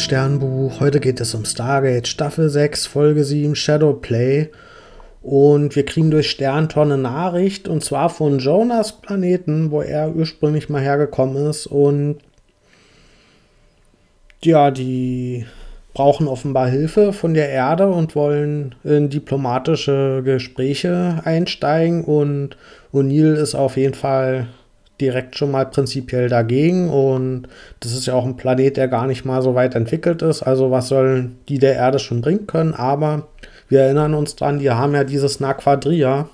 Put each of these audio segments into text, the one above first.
liebes Sternbuch. Heute geht es um Stargate Staffel 6, Folge 7, Shadowplay. Und wir kriegen durch Sterntor eine Nachricht, und zwar von Jonas Planeten, wo er ursprünglich mal hergekommen ist. Und ja, die brauchen offenbar Hilfe von der Erde und wollen in diplomatische Gespräche einsteigen. Und O'Neill ist auf jeden Fall direkt schon mal prinzipiell dagegen. Und das ist ja auch ein Planet, der gar nicht mal so weit entwickelt ist. Also was sollen die der Erde schon bringen können? Aber wir erinnern uns dran, die haben ja dieses Naquadria,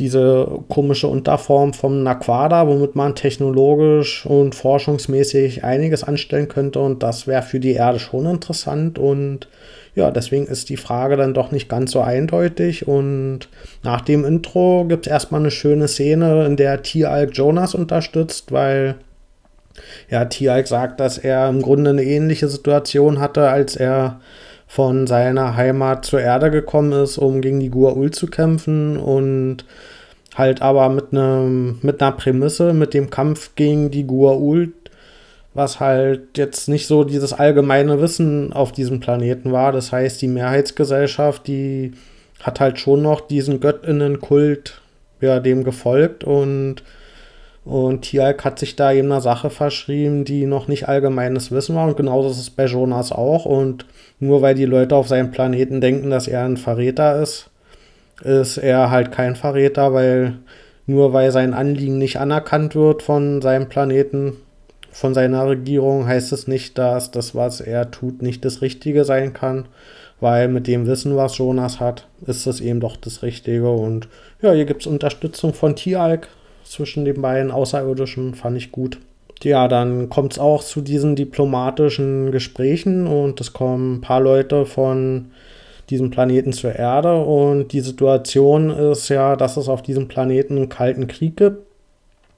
diese komische Unterform vom Naquada, womit man technologisch und forschungsmäßig einiges anstellen könnte. Und das wäre für die Erde schon interessant. Und ja, deswegen ist die Frage dann doch nicht ganz so eindeutig. Und nach dem Intro gibt es erstmal eine schöne Szene, in der T-Alk Jonas unterstützt, weil ja, T-Alk sagt, dass er im Grunde eine ähnliche Situation hatte, als er von seiner Heimat zur Erde gekommen ist, um gegen die Gua'ul zu kämpfen und halt aber mit, einem, mit einer Prämisse, mit dem Kampf gegen die Gua'ul, was halt jetzt nicht so dieses allgemeine Wissen auf diesem Planeten war. Das heißt, die Mehrheitsgesellschaft, die hat halt schon noch diesen Göttinnenkult ja, dem gefolgt und, und Tialk hat sich da eben einer Sache verschrieben, die noch nicht allgemeines Wissen war. Und genauso ist es bei Jonas auch. Und nur weil die Leute auf seinem Planeten denken, dass er ein Verräter ist, ist er halt kein Verräter, weil nur weil sein Anliegen nicht anerkannt wird von seinem Planeten, von seiner Regierung heißt es nicht, dass das, was er tut, nicht das Richtige sein kann, weil mit dem Wissen, was Jonas hat, ist es eben doch das Richtige. Und ja, hier gibt es Unterstützung von Tialk zwischen den beiden Außerirdischen, fand ich gut. Ja, dann kommt es auch zu diesen diplomatischen Gesprächen und es kommen ein paar Leute von diesem Planeten zur Erde und die Situation ist ja, dass es auf diesem Planeten einen kalten Krieg gibt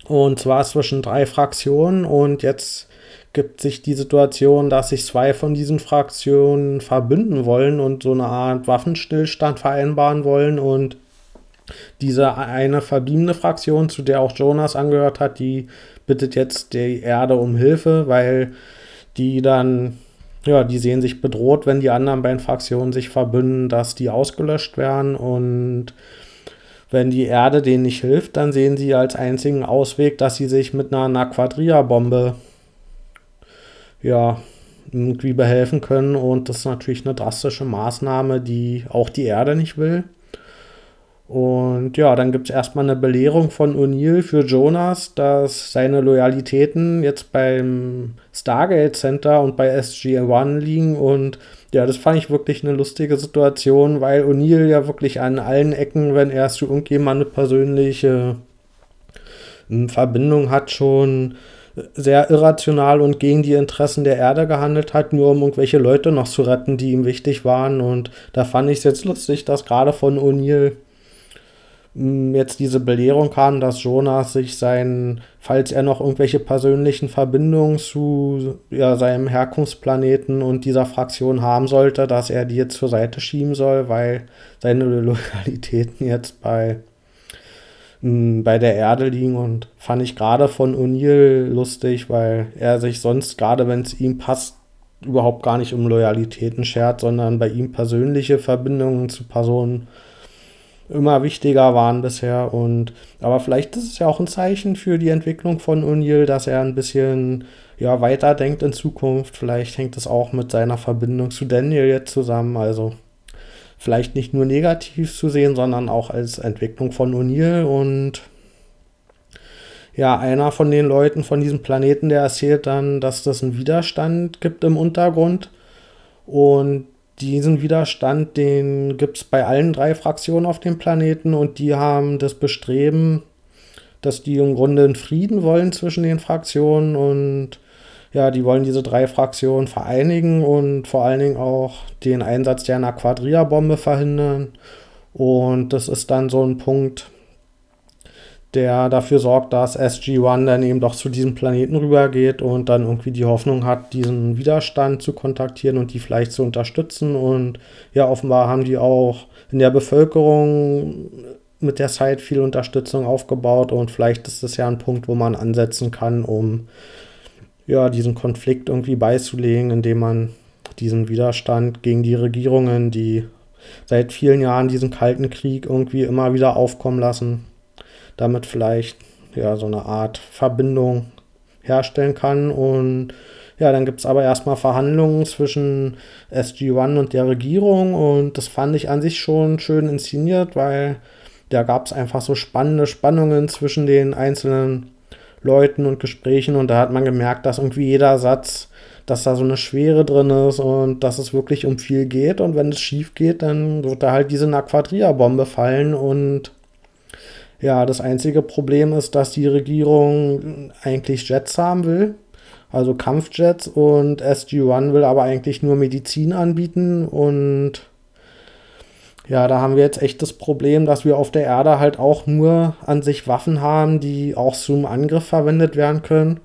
und zwar zwischen drei Fraktionen. Und jetzt gibt sich die Situation, dass sich zwei von diesen Fraktionen verbünden wollen und so eine Art Waffenstillstand vereinbaren wollen. Und diese eine verbliebene Fraktion, zu der auch Jonas angehört hat, die bittet jetzt die Erde um Hilfe, weil die dann, ja, die sehen sich bedroht, wenn die anderen beiden Fraktionen sich verbünden, dass die ausgelöscht werden. Und wenn die Erde denen nicht hilft, dann sehen sie als einzigen Ausweg, dass sie sich mit einer Naquadria-Bombe ja, irgendwie behelfen können. Und das ist natürlich eine drastische Maßnahme, die auch die Erde nicht will. Und ja, dann gibt es erstmal eine Belehrung von O'Neill für Jonas, dass seine Loyalitäten jetzt beim Stargate Center und bei SG-1 liegen. Und ja, das fand ich wirklich eine lustige Situation, weil O'Neill ja wirklich an allen Ecken, wenn er zu irgendjemand eine persönliche hm, Verbindung hat, schon sehr irrational und gegen die Interessen der Erde gehandelt hat, nur um irgendwelche Leute noch zu retten, die ihm wichtig waren. Und da fand ich es jetzt lustig, dass gerade von O'Neill jetzt diese Belehrung kam, dass Jonas sich sein, falls er noch irgendwelche persönlichen Verbindungen zu ja, seinem Herkunftsplaneten und dieser Fraktion haben sollte, dass er die jetzt zur Seite schieben soll, weil seine Loyalitäten jetzt bei, mh, bei der Erde liegen und fand ich gerade von O'Neill lustig, weil er sich sonst, gerade wenn es ihm passt, überhaupt gar nicht um Loyalitäten schert, sondern bei ihm persönliche Verbindungen zu Personen immer wichtiger waren bisher. Und aber vielleicht ist es ja auch ein Zeichen für die Entwicklung von O'Neill, dass er ein bisschen ja, weiter denkt in Zukunft. Vielleicht hängt es auch mit seiner Verbindung zu Daniel jetzt zusammen. Also vielleicht nicht nur negativ zu sehen, sondern auch als Entwicklung von O'Neill. Und ja, einer von den Leuten von diesem Planeten, der erzählt dann, dass das einen Widerstand gibt im Untergrund. Und diesen Widerstand, den gibt es bei allen drei Fraktionen auf dem Planeten und die haben das Bestreben, dass die im Grunde einen Frieden wollen zwischen den Fraktionen und ja, die wollen diese drei Fraktionen vereinigen und vor allen Dingen auch den Einsatz der Quadria-Bombe verhindern. Und das ist dann so ein Punkt, der dafür sorgt, dass SG-1 dann eben doch zu diesem Planeten rübergeht und dann irgendwie die Hoffnung hat, diesen Widerstand zu kontaktieren und die vielleicht zu unterstützen. Und ja, offenbar haben die auch in der Bevölkerung mit der Zeit viel Unterstützung aufgebaut und vielleicht ist das ja ein Punkt, wo man ansetzen kann, um ja, diesen Konflikt irgendwie beizulegen, indem man diesen Widerstand gegen die Regierungen, die seit vielen Jahren diesen Kalten Krieg irgendwie immer wieder aufkommen lassen, damit vielleicht ja so eine Art Verbindung herstellen kann. Und ja, dann gibt es aber erstmal Verhandlungen zwischen SG-1 und der Regierung. Und das fand ich an sich schon schön inszeniert, weil da gab es einfach so spannende Spannungen zwischen den einzelnen Leuten und Gesprächen. Und da hat man gemerkt, dass irgendwie jeder Satz, dass da so eine Schwere drin ist und dass es wirklich um viel geht. Und wenn es schief geht, dann wird da halt diese Naquadria-Bombe fallen und ja, das einzige Problem ist, dass die Regierung eigentlich Jets haben will, also Kampfjets und SG-1 will aber eigentlich nur Medizin anbieten und ja, da haben wir jetzt echt das Problem, dass wir auf der Erde halt auch nur an sich Waffen haben, die auch zum Angriff verwendet werden können.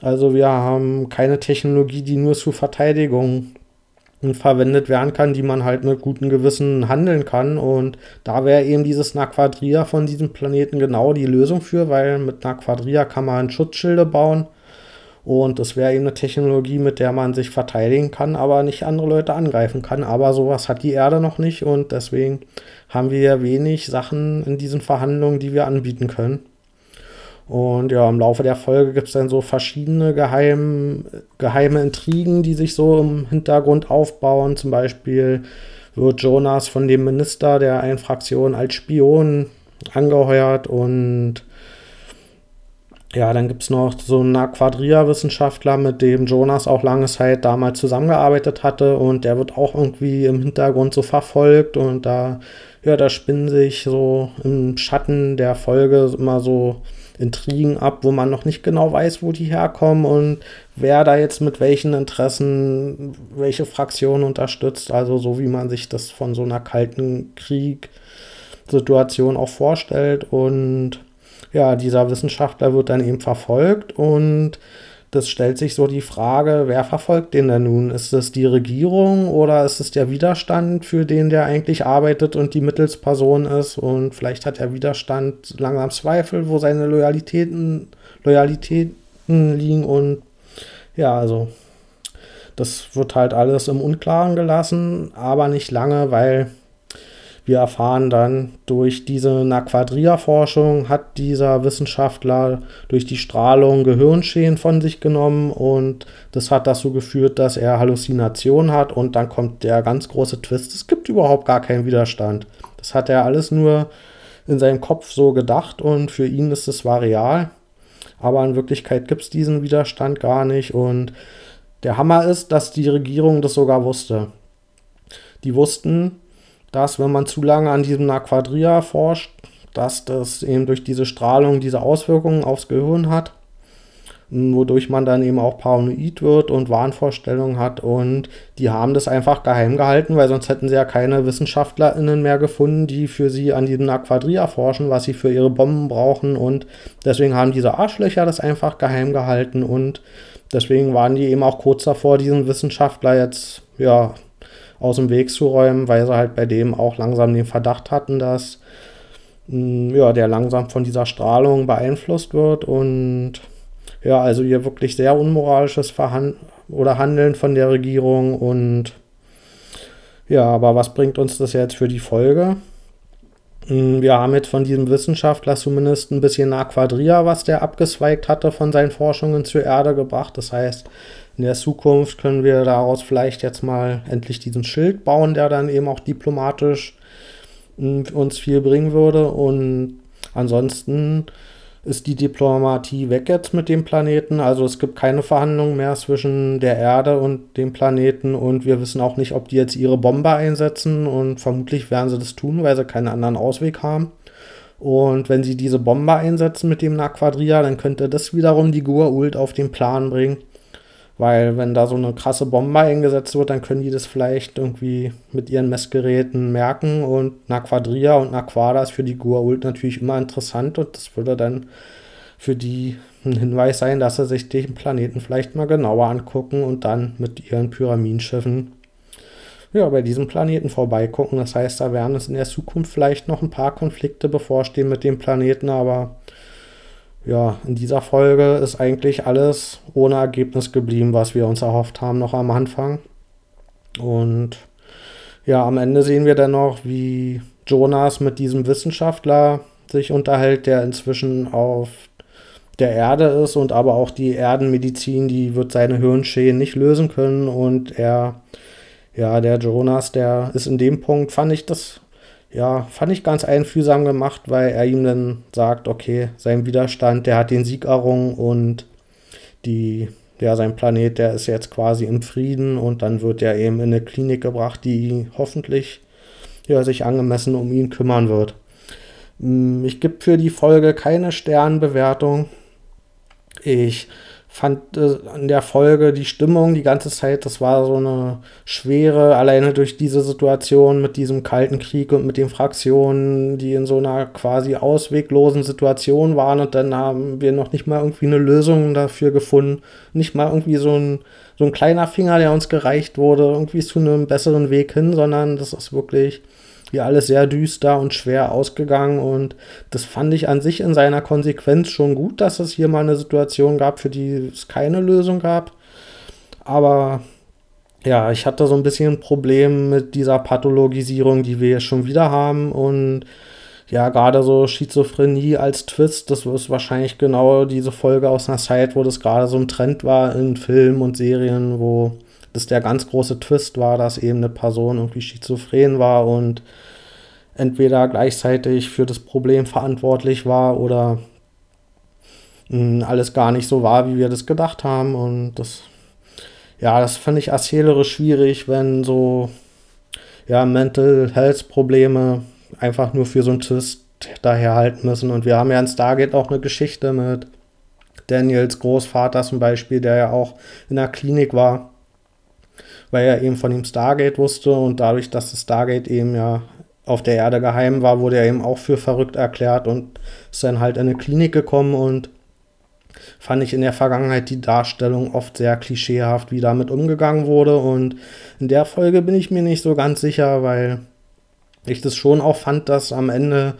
Also wir haben keine Technologie, die nur zur Verteidigung verwendet werden kann, die man halt mit gutem Gewissen handeln kann. Und da wäre eben dieses Naquadria von diesem Planeten genau die Lösung für, weil mit Naquadria kann man Schutzschilde bauen und das wäre eben eine Technologie, mit der man sich verteidigen kann, aber nicht andere Leute angreifen kann. Aber sowas hat die Erde noch nicht und deswegen haben wir wenig Sachen in diesen Verhandlungen, die wir anbieten können. Und ja, im Laufe der Folge gibt es dann so verschiedene geheim, geheime Intrigen, die sich so im Hintergrund aufbauen. Zum Beispiel wird Jonas von dem Minister der einen Fraktion als Spion angeheuert und ja, dann gibt es noch so einen Quadria-Wissenschaftler, mit dem Jonas auch lange Zeit damals zusammengearbeitet hatte und der wird auch irgendwie im Hintergrund so verfolgt und da, ja, da spinnen sich so im Schatten der Folge immer so Intrigen ab, wo man noch nicht genau weiß, wo die herkommen und wer da jetzt mit welchen Interessen welche Fraktion unterstützt. Also so wie man sich das von so einer kalten Krieg-Situation auch vorstellt und ja, dieser Wissenschaftler wird dann eben verfolgt und das stellt sich so die Frage, wer verfolgt den denn nun? Ist es die Regierung oder ist es der Widerstand, für den der eigentlich arbeitet und die Mittelsperson ist? Und vielleicht hat der Widerstand langsam Zweifel, wo seine Loyalitäten, Loyalitäten liegen. Und ja, also das wird halt alles im Unklaren gelassen, aber nicht lange, weil wir erfahren dann, durch diese Naquadria-Forschung hat dieser Wissenschaftler durch die Strahlung Gehirnschäden von sich genommen und das hat dazu geführt, dass er Halluzinationen hat und dann kommt der ganz große Twist. Es gibt überhaupt gar keinen Widerstand. Das hat er alles nur in seinem Kopf so gedacht und für ihn ist es zwar real, aber in Wirklichkeit gibt es diesen Widerstand gar nicht und der Hammer ist, dass die Regierung das sogar wusste. Die wussten, dass, wenn man zu lange an diesem Naquadria forscht, dass das eben durch diese Strahlung diese Auswirkungen aufs Gehirn hat, wodurch man dann eben auch paranoid wird und Wahnvorstellungen hat. Und die haben das einfach geheim gehalten, weil sonst hätten sie ja keine WissenschaftlerInnen mehr gefunden, die für sie an diesem Aquadria forschen, was sie für ihre Bomben brauchen. Und deswegen haben diese Arschlöcher das einfach geheim gehalten und deswegen waren die eben auch kurz davor, diesen Wissenschaftler jetzt ja aus dem Weg zu räumen, weil sie halt bei dem auch langsam den Verdacht hatten, dass mm, ja, der langsam von dieser Strahlung beeinflusst wird und ja, also hier wirklich sehr unmoralisches Verhandeln oder Handeln von der Regierung und ja, aber was bringt uns das jetzt für die Folge? Mm, wir haben jetzt von diesem Wissenschaftler zumindest ein bisschen Aquadria, was der abgezweigt hatte von seinen Forschungen zur Erde gebracht. Das heißt, in der Zukunft können wir daraus vielleicht jetzt mal endlich diesen Schild bauen, der dann eben auch diplomatisch hm, uns viel bringen würde. Und ansonsten ist die Diplomatie weg jetzt mit dem Planeten. Also es gibt keine Verhandlungen mehr zwischen der Erde und dem Planeten und wir wissen auch nicht, ob die jetzt ihre Bombe einsetzen und vermutlich werden sie das tun, weil sie keinen anderen Ausweg haben. Und wenn sie diese Bombe einsetzen mit dem Naquadria, dann könnte das wiederum die Gur-Ult auf den Plan bringen. Weil wenn da so eine krasse Bombe eingesetzt wird, dann können die das vielleicht irgendwie mit ihren Messgeräten merken. Und Naquadria und Naquada ist für die Gua'uld natürlich immer interessant und das würde dann für die ein Hinweis sein, dass sie sich den Planeten vielleicht mal genauer angucken und dann mit ihren Pyramidenschiffen ja, bei diesem Planeten vorbeigucken. Das heißt, da werden es in der Zukunft vielleicht noch ein paar Konflikte bevorstehen mit dem Planeten, aber ja, in dieser Folge ist eigentlich alles ohne Ergebnis geblieben, was wir uns erhofft haben noch am Anfang. Und ja, am Ende sehen wir dann noch, wie Jonas mit diesem Wissenschaftler sich unterhält, der inzwischen auf der Erde ist und aber auch die Erdenmedizin, die wird seine Hirnschäden nicht lösen können und er, ja, der Jonas, der ist in dem Punkt, fand ich das ja, fand ich ganz einfühlsam gemacht, weil er ihm dann sagt, okay, sein Widerstand, der hat den Sieg errungen und die, ja, sein Planet, der ist jetzt quasi im Frieden und dann wird er eben in eine Klinik gebracht, die hoffentlich ja, sich angemessen um ihn kümmern wird. Hm, ich gebe für die Folge keine Sternbewertung. Ich fand äh, an der Folge die Stimmung die ganze Zeit, das war so eine schwere, alleine durch diese Situation mit diesem kalten Krieg und mit den Fraktionen, die in so einer quasi ausweglosen Situation waren und dann haben wir noch nicht mal irgendwie eine Lösung dafür gefunden, nicht mal irgendwie so ein, so ein kleiner Finger, der uns gereicht wurde, irgendwie zu einem besseren Weg hin, sondern das ist wirklich ja alles sehr düster und schwer ausgegangen und das fand ich an sich in seiner Konsequenz schon gut, dass es hier mal eine Situation gab, für die es keine Lösung gab. Aber ja, ich hatte so ein bisschen ein Problem mit dieser Pathologisierung, die wir schon wieder haben und ja, gerade so Schizophrenie als Twist, das ist wahrscheinlich genau diese Folge aus einer Zeit, wo das gerade so ein Trend war in Filmen und Serien, wo das der ganz große Twist war, dass eben eine Person irgendwie schizophren war und entweder gleichzeitig für das Problem verantwortlich war oder mh, alles gar nicht so war, wie wir das gedacht haben. Und das, ja, das finde ich erzählerisch schwierig, wenn so ja, Mental Health Probleme einfach nur für so einen Twist daherhalten müssen. Und wir haben ja in Stargate auch eine Geschichte mit Daniels Großvater zum Beispiel, der ja auch in der Klinik war weil er eben von dem Stargate wusste und dadurch, dass das Stargate eben ja auf der Erde geheim war, wurde er eben auch für verrückt erklärt und ist dann halt in eine Klinik gekommen und fand ich in der Vergangenheit die Darstellung oft sehr klischeehaft, wie damit umgegangen wurde und in der Folge bin ich mir nicht so ganz sicher, weil ich das schon auch fand, dass am Ende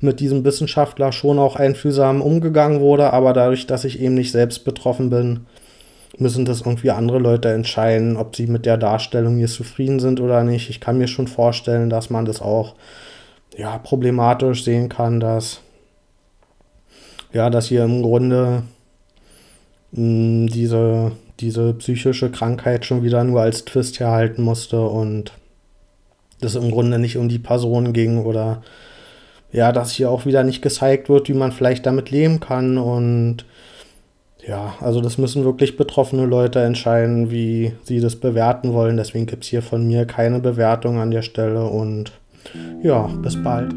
mit diesem Wissenschaftler schon auch einfühlsam umgegangen wurde, aber dadurch, dass ich eben nicht selbst betroffen bin, müssen das irgendwie andere Leute entscheiden, ob sie mit der Darstellung hier zufrieden sind oder nicht. Ich kann mir schon vorstellen, dass man das auch ja, problematisch sehen kann, dass ja, dass hier im Grunde mh, hm, diese, diese psychische Krankheit schon wieder nur als Twist herhalten musste und das im Grunde nicht um die Person ging oder ja, dass hier auch wieder nicht gezeigt wird, wie man vielleicht damit leben kann und ja, also das müssen wirklich betroffene Leute entscheiden, wie sie das bewerten wollen. Deswegen gibt es hier von mir keine Bewertung an der Stelle und ja, bis bald.